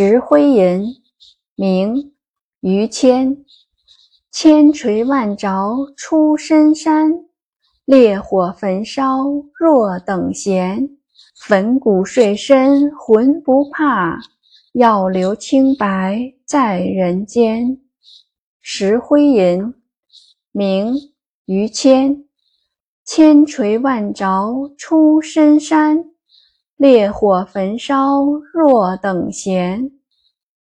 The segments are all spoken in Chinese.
石灰吟，明·于谦。千锤万凿出深山，烈火焚烧若等闲。粉骨碎身浑不怕，要留清白在人间。石灰吟，明·于谦。千锤万凿出深山。烈火焚烧若等闲，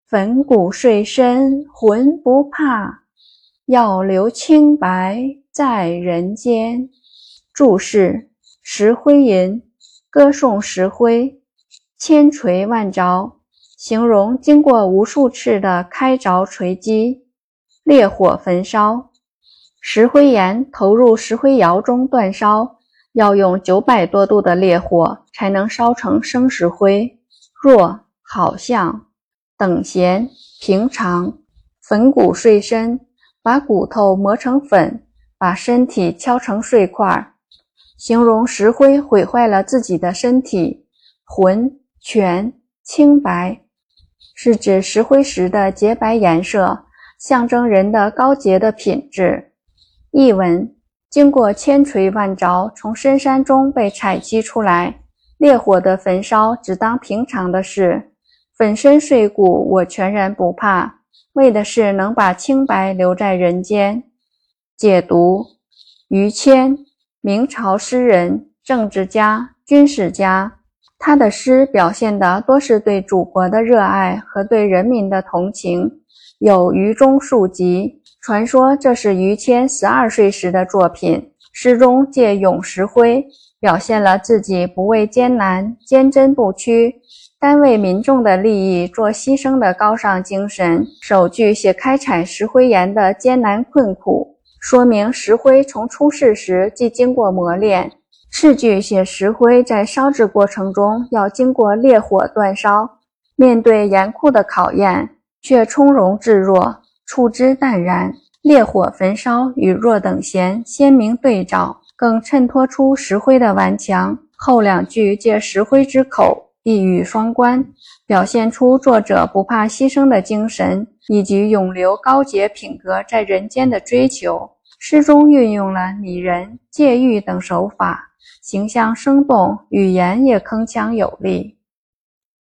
粉骨碎身浑不怕，要留清白在人间。注释：石灰吟，歌颂石灰。千锤万凿，形容经过无数次的开凿锤击。烈火焚烧，石灰岩投入石灰窑中煅烧。要用九百多度的烈火才能烧成生石灰。若好像等闲平常，粉骨碎身，把骨头磨成粉，把身体敲成碎块，形容石灰毁坏了自己的身体。浑全清白，是指石灰石的洁白颜色，象征人的高洁的品质。译文。经过千锤万凿，从深山中被采集出来，烈火的焚烧只当平常的事，粉身碎骨我全然不怕，为的是能把清白留在人间。解读：于谦，明朝诗人、政治家、军事家，他的诗表现的多是对祖国的热爱和对人民的同情，有于中庶集。传说这是于谦十二岁时的作品。诗中借咏石灰，表现了自己不畏艰难、坚贞不屈、单为民众的利益做牺牲的高尚精神。首句写开采石灰岩的艰难困苦，说明石灰从出世时即经过磨练。次句写石灰在烧制过程中要经过烈火煅烧，面对严酷的考验，却从容自若。处之淡然，烈火焚烧与若等闲鲜明对照，更衬托出石灰的顽强。后两句借石灰之口，一语双关，表现出作者不怕牺牲的精神，以及永留高洁品格在人间的追求。诗中运用了拟人、借喻等手法，形象生动，语言也铿锵有力。